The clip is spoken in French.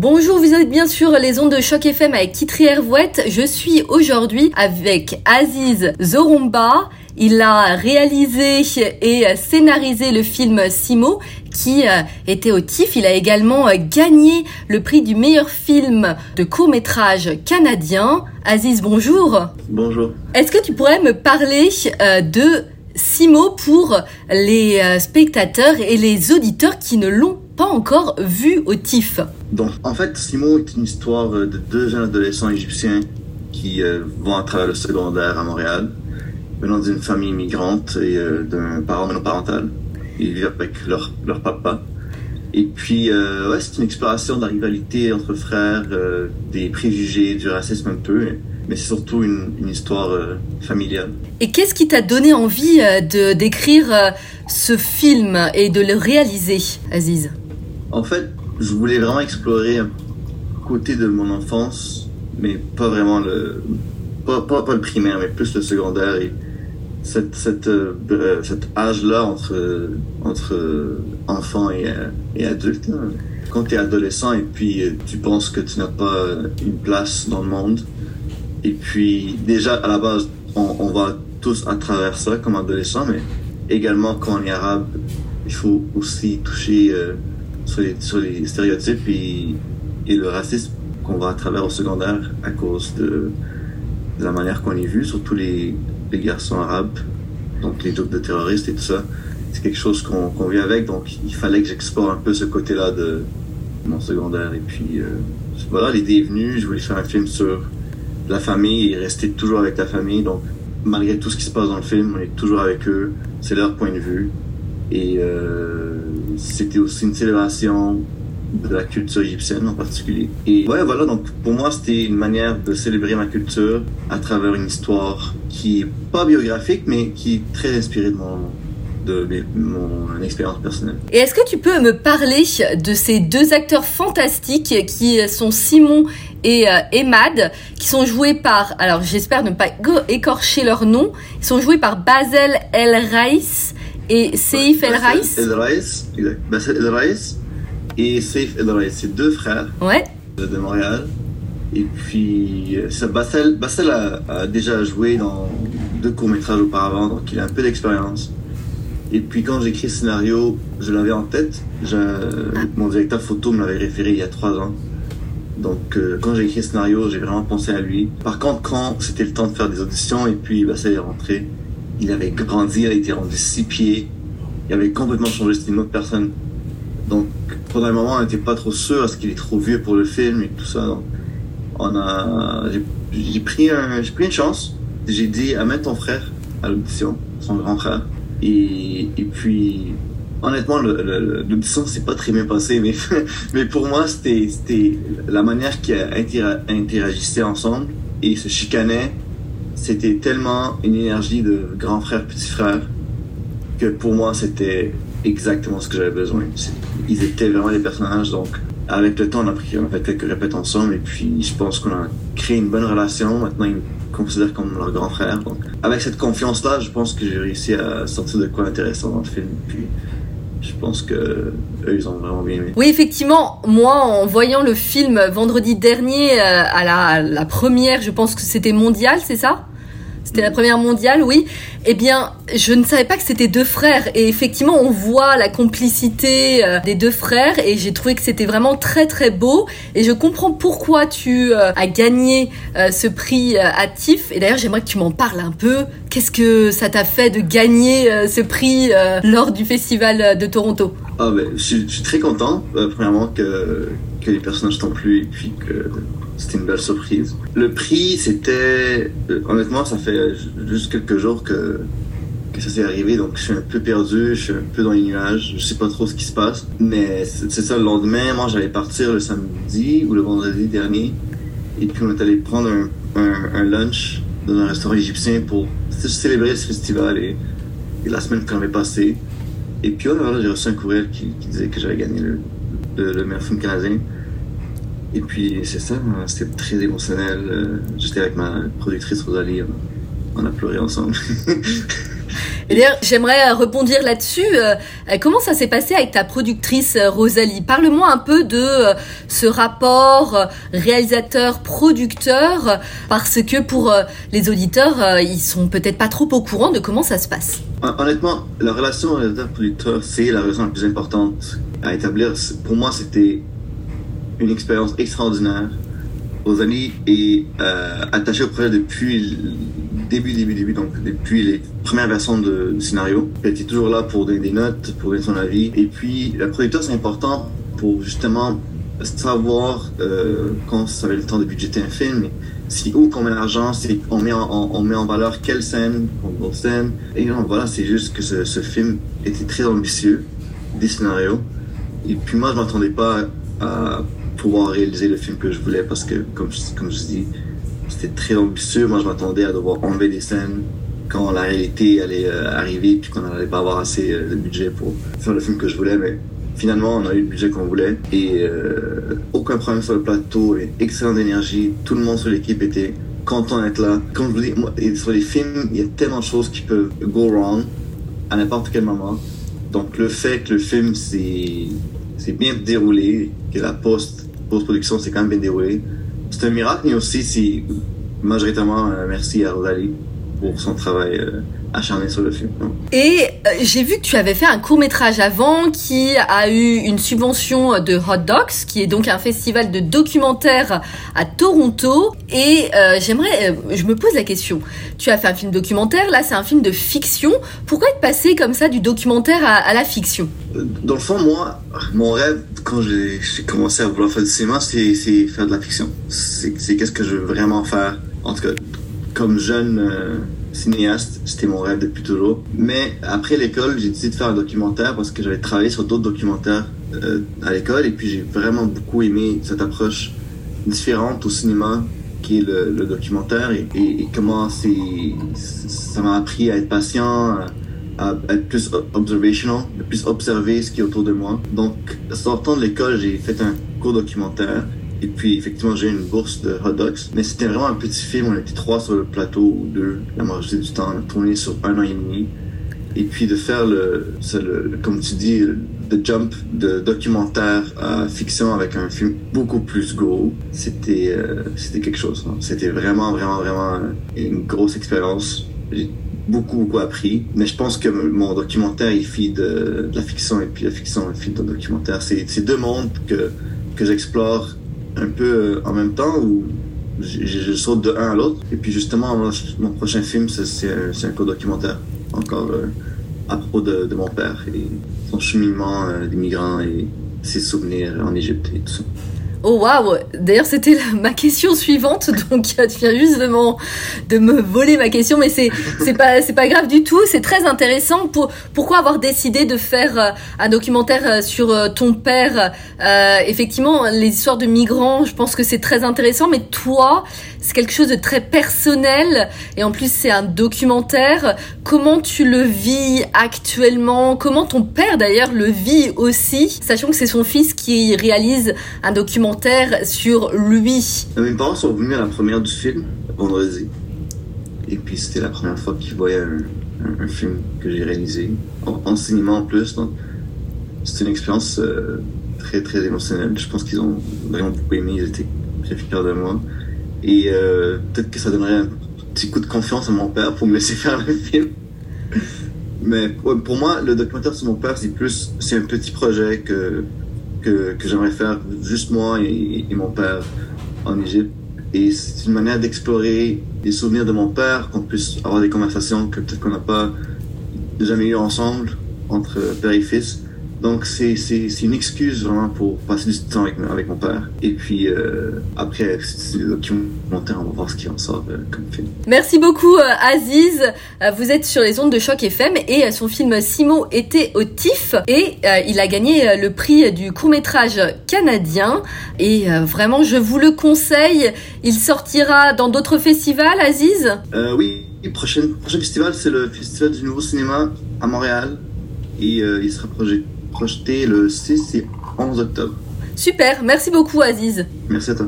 Bonjour, vous êtes bien sûr les ondes de choc FM avec Kitri Hervouette. Je suis aujourd'hui avec Aziz Zorumba. Il a réalisé et scénarisé le film Simo qui euh, était au TIFF. Il a également euh, gagné le prix du meilleur film de court métrage canadien. Aziz, bonjour. Bonjour. Est-ce que tu pourrais me parler euh, de Simo pour les spectateurs et les auditeurs qui ne l'ont pas encore vu au TIFF Donc, en fait, Simo est une histoire de deux jeunes adolescents égyptiens qui vont à travers le secondaire à Montréal venant d'une famille immigrante et euh, d'un parent monoparental. Ils vivent avec leur, leur papa. Et puis, euh, ouais, c'est une exploration de la rivalité entre frères, euh, des préjugés, du racisme un peu, mais c'est surtout une, une histoire euh, familiale. Et qu'est-ce qui t'a donné envie de d'écrire ce film et de le réaliser, Aziz? En fait, je voulais vraiment explorer un côté de mon enfance, mais pas vraiment le, pas, pas, pas le primaire, mais plus le secondaire et cette, cette, euh, euh, cet âge-là entre, entre enfant et, euh, et adulte. Quand tu es adolescent et puis tu penses que tu n'as pas une place dans le monde, et puis déjà à la base, on, on va tous à travers ça comme adolescent, mais également quand on est arabe, il faut aussi toucher sur, les, stéréotypes et, et le racisme qu'on va à travers au secondaire à cause de, la manière qu'on est vu, surtout les, les garçons arabes, donc les jokes de terroristes et tout ça. C'est quelque chose qu'on qu vit avec, donc il fallait que j'explore un peu ce côté-là de mon secondaire. Et puis euh, voilà, l'idée est venue, je voulais faire un film sur la famille et rester toujours avec la famille. Donc malgré tout ce qui se passe dans le film, on est toujours avec eux, c'est leur point de vue. Et euh, c'était aussi une célébration de la culture égyptienne en particulier. Et ouais, voilà, donc pour moi, c'était une manière de célébrer ma culture à travers une histoire qui est pas biographique, mais qui est très inspirée de mon, expérience personnelle. Et est-ce que tu peux me parler de ces deux acteurs fantastiques qui sont Simon et euh, Emad, qui sont joués par, alors j'espère ne pas écorcher leur nom, ils sont joués par Basel El Raïs et Seif El Raïs. El Raïs, Basel El Raïs et Saif El c'est deux frères ouais. de, Montréal. Et puis, ça, Bassel, Bassel a, déjà joué dans deux courts-métrages auparavant, donc il a un peu d'expérience. Et puis, quand j'ai écrit le scénario, je l'avais en tête. mon directeur photo me l'avait référé il y a trois ans. Donc, euh, quand j'ai écrit le scénario, j'ai vraiment pensé à lui. Par contre, quand c'était le temps de faire des auditions, et puis Bassel est rentré, il avait grandi, il était rendu six pieds. Il avait complètement changé, c'était une autre personne. Donc, pendant un moment, on n'était pas trop sûr, est-ce qu'il est trop vieux pour le film et tout ça. Donc, on a, j'ai pris pris une chance. J'ai dit, amène ton frère à l'audition, son grand frère. Et, puis, honnêtement, l'audition s'est pas très bien passé, mais, mais pour moi, c'était, la manière qu'ils interagissaient ensemble et se chicanaient. C'était tellement une énergie de grand frère, petit frère, que pour moi, c'était exactement ce que j'avais besoin. Ils étaient vraiment des personnages, donc avec le temps, on a, pris, on fait quelques répètes ensemble et puis je pense qu'on a créé une bonne relation. Maintenant, ils me considèrent comme leur grand frère. Donc, avec cette confiance-là, je pense que j'ai réussi à sortir de quoi intéressant dans le film. Je pense que eux, ils ont vraiment bien aimé. Oui, effectivement, moi, en voyant le film vendredi dernier euh, à la, à la première, je pense que c'était mondial, c'est ça? C'était la première mondiale, oui. Eh bien, je ne savais pas que c'était deux frères. Et effectivement, on voit la complicité euh, des deux frères. Et j'ai trouvé que c'était vraiment très très beau. Et je comprends pourquoi tu euh, as gagné euh, ce prix à TIFF. Et d'ailleurs, j'aimerais que tu m'en parles un peu. Qu'est-ce que ça t'a fait de gagner ce prix lors du festival de Toronto? Ben, je, suis très content, premièrement, que, que les personnages t'ont plu et puis que c'était une belle surprise. Le prix, c'était... Euh, honnêtement, ça fait juste quelques jours que, ça s'est arrivé, donc je suis un peu perdu, je suis un peu dans les nuages, je sais pas trop ce qui se passe. Mais c'est ça, le lendemain, moi j'allais partir le samedi ou le vendredi dernier, et puis on est allé prendre un, un, lunch dans un restaurant égyptien pour célébrer ce festival et, la semaine qu'on avait passée. Et puis voilà, j'ai reçu un courriel qui, qui disait que j'avais gagné le, le, le meilleur film canadien. Et puis c'est ça, c'était très émotionnel. Euh, j'étais avec ma productrice Rosalie, on a pleuré ensemble. Et d'ailleurs, j'aimerais rebondir là-dessus. comment ça s'est passé avec ta productrice Rosalie? Parle-moi un peu de ce rapport réalisateur-producteur, parce que pour les auditeurs, ils sont peut-être pas trop au courant de comment ça se passe. Honnêtement, la relation réalisateur-producteur, c'est la relation la plus importante à établir. Pour moi, c'était une expérience extraordinaire. Rosalie est euh, attachée au projet depuis le début, début, début, donc depuis les premières versions de, du scénario. Elle était toujours là pour donner des notes, pour donner son avis. Et puis, la producteur, c'est important pour justement savoir euh, quand ça avait le temps de budgéter un film, si où qu'on met l'argent, si on met en, on met en valeur quelle scène, quelle scène. Et non, voilà, c'est juste que ce, ce, film était très ambitieux, des scénarios. Et puis moi, je m'attendais pas à pouvoir réaliser le film que je voulais parce que, comme je, comme je dis, c'était très ambitieux. Moi, je m'attendais à devoir enlever des scènes quand la réalité allait euh, arriver puis qu'on n'allait pas avoir assez euh, de budget pour faire le film que je voulais. Mais finalement, on a eu le budget qu'on voulait et euh, aucun problème sur le plateau et excellente énergie. Tout le monde sur l'équipe était content d'être là. Comme je vous dis, sur les films, il y a tellement de choses qui peuvent go wrong à n'importe quel moment. Donc le fait que le film s'est bien déroulé, que la post post-production s'est quand même bien déroulée, c'est un miracle, mais aussi c'est majoritairement merci à Rosalie pour son travail euh, acharné sur le film. Et euh, j'ai vu que tu avais fait un court métrage avant qui a eu une subvention de Hot Docs, qui est donc un festival de documentaires à Toronto. Et euh, j'aimerais, je me pose la question, tu as fait un film documentaire, là c'est un film de fiction. Pourquoi être passé comme ça du documentaire à, la fiction? Dans le fond, moi, mon rêve quand j'ai commencé à vouloir faire du cinéma, c'est faire de la fiction. C'est qu'est-ce que je veux vraiment faire. En tout cas, comme jeune cinéaste, c'était mon rêve depuis toujours. Mais après l'école, j'ai décidé de faire un documentaire parce que j'avais travaillé sur d'autres documentaires euh, à l'école et puis j'ai vraiment beaucoup aimé cette approche différente au cinéma qui est le, documentaire et, comment c'est ça m'a appris à être patient, à, être plus observational, à plus observer ce qui est autour de moi. Donc, sortant de l'école, j'ai fait un cours documentaire et puis, effectivement, j'ai une bourse de hot dogs. Mais c'était vraiment un petit film. On était trois sur le plateau, ou deux, la majorité du temps. On a tourné sur un an et demi. Et puis, de faire le, comme tu dis, le jump de documentaire à fiction avec un film beaucoup plus gros, c'était euh, c'était quelque chose. Hein. C'était vraiment, vraiment, vraiment une grosse expérience. J'ai beaucoup, beaucoup appris. Mais je pense que mon documentaire, il fit de, de la fiction et puis la fiction, il fit de documentaire. C'est deux mondes que, que j'explore un peu euh, en même temps où je, saute de un à l'autre. Et puis justement, mon, prochain film, c'est un, un co-documentaire encore euh, à propos de, mon père et son cheminement euh, des migrants et ses souvenirs en Égypte et tout ça. Oh waouh D'ailleurs, c'était ma question suivante, donc tu viens juste de, me voler ma question, mais c'est c'est pas c'est pas grave du tout. C'est très intéressant. Pour, pourquoi avoir décidé de faire euh, un documentaire euh, sur euh, ton père? Effectivement, les histoires de migrants, je pense que c'est très intéressant. Mais toi, c'est quelque chose de très personnel et en plus c'est un documentaire. Comment tu le vis actuellement? Comment ton père d'ailleurs le vit aussi, sachant que c'est son fils qui réalise un documentaire sur lui. Mes parents sont venus à la première du film vendredi et puis c'était la première fois qu'ils voyaient un, film que j'ai réalisé en, cinéma en plus. Donc c'était une expérience euh, très très émotionnelle. Je pense qu'ils ont vraiment beaucoup aimé. Ils étaient très fiers de moi. Et euh, peut-être que ça donnerait un petit coup de confiance à mon père pour me laisser faire le film. Mais pour moi, le documentaire sur mon père, c'est plus, c'est un petit projet que, que, que j'aimerais faire juste moi et, mon père en Égypte. Et c'est une manière d'explorer les souvenirs de mon père, qu'on puisse avoir des conversations que peut-être qu'on n'a pas jamais eu ensemble entre père et fils. Donc c'est une excuse vraiment pour passer du temps avec, avec mon père. Et puis euh, après, c'est documentaire, on va voir ce qui en sort euh, comme film. Merci beaucoup euh, Aziz. Vous êtes sur les ondes de choc FM et son film Simo était au TIFF et il a gagné le prix du court métrage canadien. Et vraiment, je vous le conseille. Il sortira dans d'autres festivals, Aziz? Oui, le prochain, prochain festival, c'est le Festival du Nouveau Cinéma à Montréal. Et il sera projeté projeté le 6 et 11 octobre. Super, merci beaucoup Aziz. Merci à toi.